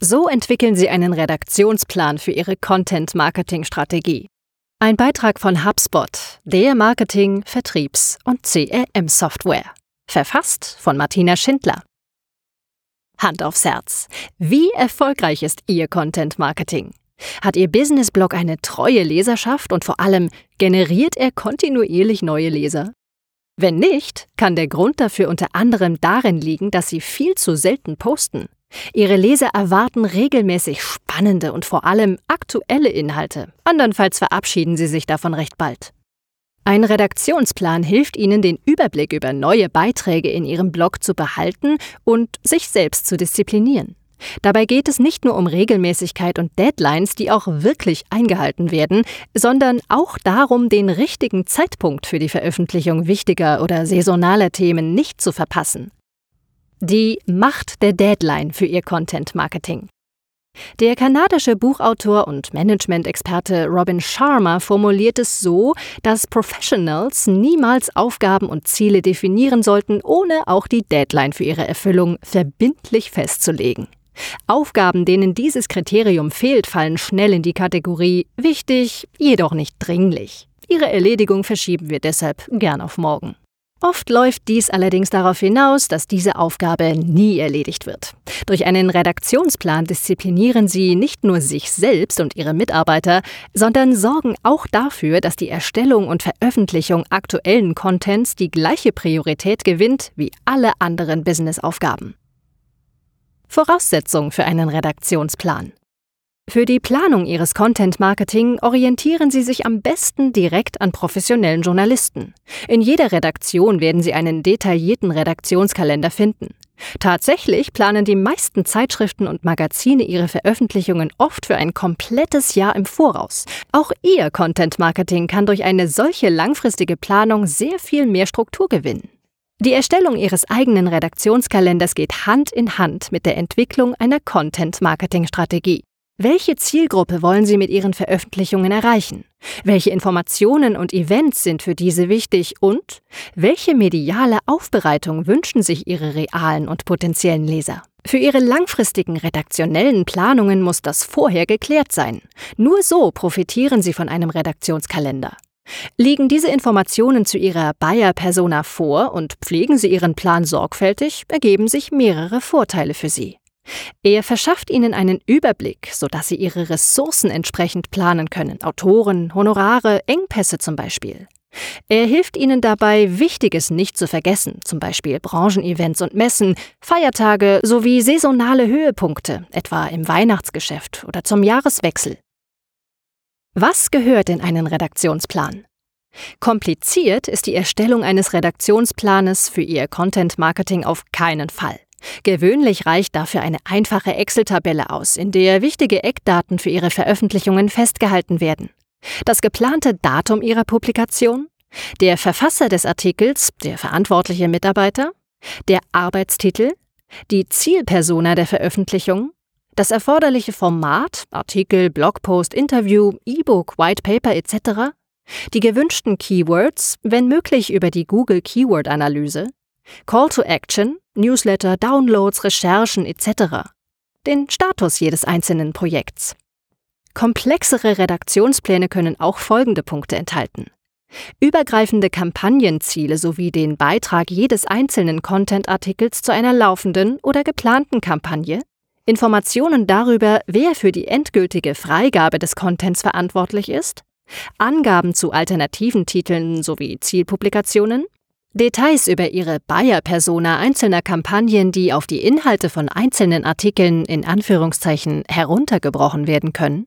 So entwickeln Sie einen Redaktionsplan für Ihre Content-Marketing-Strategie. Ein Beitrag von HubSpot, der Marketing-, Vertriebs- und CRM-Software. Verfasst von Martina Schindler. Hand aufs Herz. Wie erfolgreich ist Ihr Content-Marketing? Hat Ihr Business-Blog eine treue Leserschaft und vor allem generiert er kontinuierlich neue Leser? Wenn nicht, kann der Grund dafür unter anderem darin liegen, dass Sie viel zu selten posten. Ihre Leser erwarten regelmäßig spannende und vor allem aktuelle Inhalte. Andernfalls verabschieden sie sich davon recht bald. Ein Redaktionsplan hilft Ihnen, den Überblick über neue Beiträge in Ihrem Blog zu behalten und sich selbst zu disziplinieren. Dabei geht es nicht nur um Regelmäßigkeit und Deadlines, die auch wirklich eingehalten werden, sondern auch darum, den richtigen Zeitpunkt für die Veröffentlichung wichtiger oder saisonaler Themen nicht zu verpassen. Die Macht der Deadline für Ihr Content Marketing. Der kanadische Buchautor und Management-Experte Robin Sharma formuliert es so, dass Professionals niemals Aufgaben und Ziele definieren sollten, ohne auch die Deadline für ihre Erfüllung verbindlich festzulegen. Aufgaben, denen dieses Kriterium fehlt, fallen schnell in die Kategorie wichtig, jedoch nicht dringlich. Ihre Erledigung verschieben wir deshalb gern auf morgen. Oft läuft dies allerdings darauf hinaus, dass diese Aufgabe nie erledigt wird. Durch einen Redaktionsplan disziplinieren Sie nicht nur sich selbst und Ihre Mitarbeiter, sondern sorgen auch dafür, dass die Erstellung und Veröffentlichung aktuellen Contents die gleiche Priorität gewinnt wie alle anderen Businessaufgaben. Voraussetzung für einen Redaktionsplan. Für die Planung Ihres Content-Marketing orientieren Sie sich am besten direkt an professionellen Journalisten. In jeder Redaktion werden Sie einen detaillierten Redaktionskalender finden. Tatsächlich planen die meisten Zeitschriften und Magazine ihre Veröffentlichungen oft für ein komplettes Jahr im Voraus. Auch Ihr Content-Marketing kann durch eine solche langfristige Planung sehr viel mehr Struktur gewinnen. Die Erstellung Ihres eigenen Redaktionskalenders geht Hand in Hand mit der Entwicklung einer Content-Marketing-Strategie. Welche Zielgruppe wollen Sie mit Ihren Veröffentlichungen erreichen? Welche Informationen und Events sind für diese wichtig und welche mediale Aufbereitung wünschen sich Ihre realen und potenziellen Leser? Für Ihre langfristigen redaktionellen Planungen muss das vorher geklärt sein. Nur so profitieren Sie von einem Redaktionskalender. Liegen diese Informationen zu Ihrer Buyer-Persona vor und pflegen Sie Ihren Plan sorgfältig, ergeben sich mehrere Vorteile für Sie. Er verschafft Ihnen einen Überblick, sodass Sie Ihre Ressourcen entsprechend planen können, Autoren, Honorare, Engpässe zum Beispiel. Er hilft Ihnen dabei, Wichtiges nicht zu vergessen, zum Beispiel Branchenevents und Messen, Feiertage sowie saisonale Höhepunkte, etwa im Weihnachtsgeschäft oder zum Jahreswechsel. Was gehört in einen Redaktionsplan? Kompliziert ist die Erstellung eines Redaktionsplanes für Ihr Content Marketing auf keinen Fall. Gewöhnlich reicht dafür eine einfache Excel-Tabelle aus, in der wichtige Eckdaten für Ihre Veröffentlichungen festgehalten werden. Das geplante Datum Ihrer Publikation, der Verfasser des Artikels, der verantwortliche Mitarbeiter, der Arbeitstitel, die Zielpersona der Veröffentlichung, das erforderliche Format, Artikel, Blogpost, Interview, E-Book, White Paper etc., die gewünschten Keywords, wenn möglich über die Google Keyword Analyse, Call to Action, Newsletter, Downloads, Recherchen etc. Den Status jedes einzelnen Projekts. Komplexere Redaktionspläne können auch folgende Punkte enthalten. Übergreifende Kampagnenziele sowie den Beitrag jedes einzelnen Content-Artikels zu einer laufenden oder geplanten Kampagne, Informationen darüber, wer für die endgültige Freigabe des Contents verantwortlich ist, Angaben zu alternativen Titeln sowie Zielpublikationen, Details über Ihre Buyer-Persona einzelner Kampagnen, die auf die Inhalte von einzelnen Artikeln in Anführungszeichen heruntergebrochen werden können,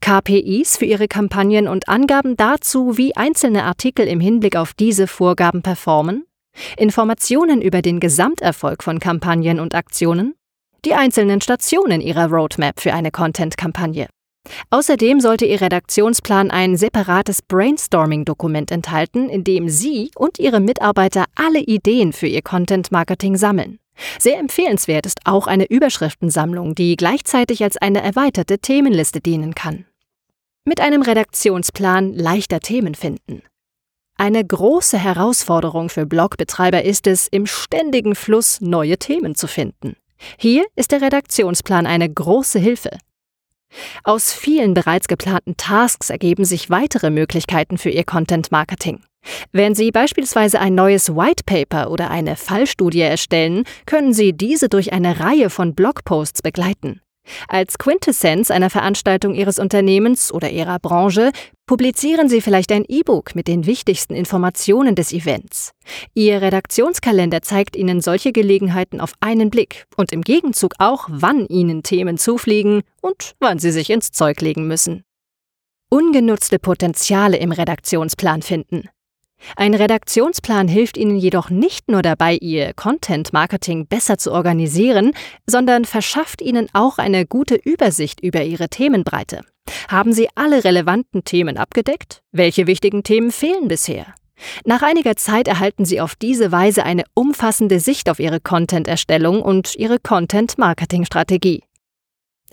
KPIs für Ihre Kampagnen und Angaben dazu, wie einzelne Artikel im Hinblick auf diese Vorgaben performen, Informationen über den Gesamterfolg von Kampagnen und Aktionen, die einzelnen Stationen Ihrer Roadmap für eine Content-Kampagne. Außerdem sollte Ihr Redaktionsplan ein separates Brainstorming-Dokument enthalten, in dem Sie und Ihre Mitarbeiter alle Ideen für Ihr Content-Marketing sammeln. Sehr empfehlenswert ist auch eine Überschriftensammlung, die gleichzeitig als eine erweiterte Themenliste dienen kann. Mit einem Redaktionsplan leichter Themen finden. Eine große Herausforderung für Blogbetreiber ist es, im ständigen Fluss neue Themen zu finden. Hier ist der Redaktionsplan eine große Hilfe. Aus vielen bereits geplanten Tasks ergeben sich weitere Möglichkeiten für Ihr Content Marketing. Wenn Sie beispielsweise ein neues White Paper oder eine Fallstudie erstellen, können Sie diese durch eine Reihe von Blogposts begleiten. Als Quintessenz einer Veranstaltung Ihres Unternehmens oder Ihrer Branche publizieren Sie vielleicht ein E-Book mit den wichtigsten Informationen des Events. Ihr Redaktionskalender zeigt Ihnen solche Gelegenheiten auf einen Blick und im Gegenzug auch, wann Ihnen Themen zufliegen und wann Sie sich ins Zeug legen müssen. Ungenutzte Potenziale im Redaktionsplan finden. Ein Redaktionsplan hilft Ihnen jedoch nicht nur dabei, Ihr Content-Marketing besser zu organisieren, sondern verschafft Ihnen auch eine gute Übersicht über Ihre Themenbreite. Haben Sie alle relevanten Themen abgedeckt? Welche wichtigen Themen fehlen bisher? Nach einiger Zeit erhalten Sie auf diese Weise eine umfassende Sicht auf Ihre Content-Erstellung und Ihre Content-Marketing-Strategie.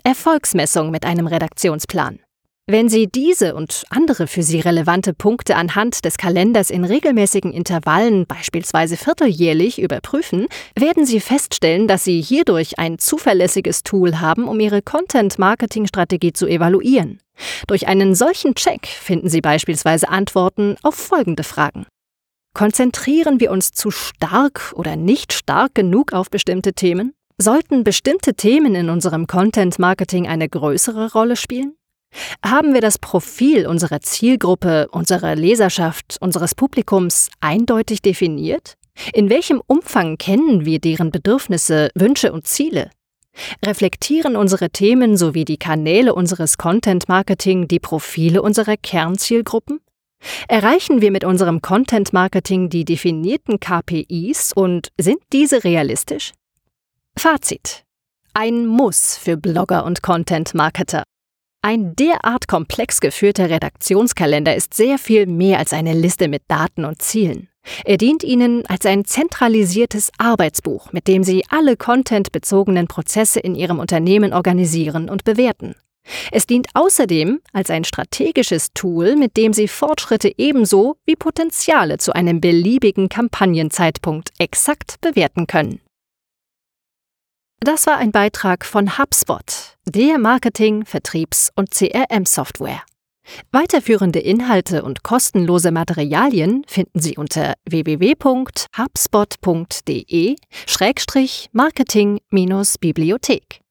Erfolgsmessung mit einem Redaktionsplan. Wenn Sie diese und andere für Sie relevante Punkte anhand des Kalenders in regelmäßigen Intervallen, beispielsweise vierteljährlich, überprüfen, werden Sie feststellen, dass Sie hierdurch ein zuverlässiges Tool haben, um Ihre Content-Marketing-Strategie zu evaluieren. Durch einen solchen Check finden Sie beispielsweise Antworten auf folgende Fragen. Konzentrieren wir uns zu stark oder nicht stark genug auf bestimmte Themen? Sollten bestimmte Themen in unserem Content-Marketing eine größere Rolle spielen? Haben wir das Profil unserer Zielgruppe, unserer Leserschaft, unseres Publikums eindeutig definiert? In welchem Umfang kennen wir deren Bedürfnisse, Wünsche und Ziele? Reflektieren unsere Themen sowie die Kanäle unseres Content Marketing die Profile unserer Kernzielgruppen? Erreichen wir mit unserem Content Marketing die definierten KPIs und sind diese realistisch? Fazit. Ein Muss für Blogger und Content Marketer. Ein derart komplex geführter Redaktionskalender ist sehr viel mehr als eine Liste mit Daten und Zielen. Er dient Ihnen als ein zentralisiertes Arbeitsbuch, mit dem Sie alle contentbezogenen Prozesse in Ihrem Unternehmen organisieren und bewerten. Es dient außerdem als ein strategisches Tool, mit dem Sie Fortschritte ebenso wie Potenziale zu einem beliebigen Kampagnenzeitpunkt exakt bewerten können. Das war ein Beitrag von HubSpot, der Marketing-, Vertriebs- und CRM-Software. Weiterführende Inhalte und kostenlose Materialien finden Sie unter www.hubspot.de-marketing-bibliothek.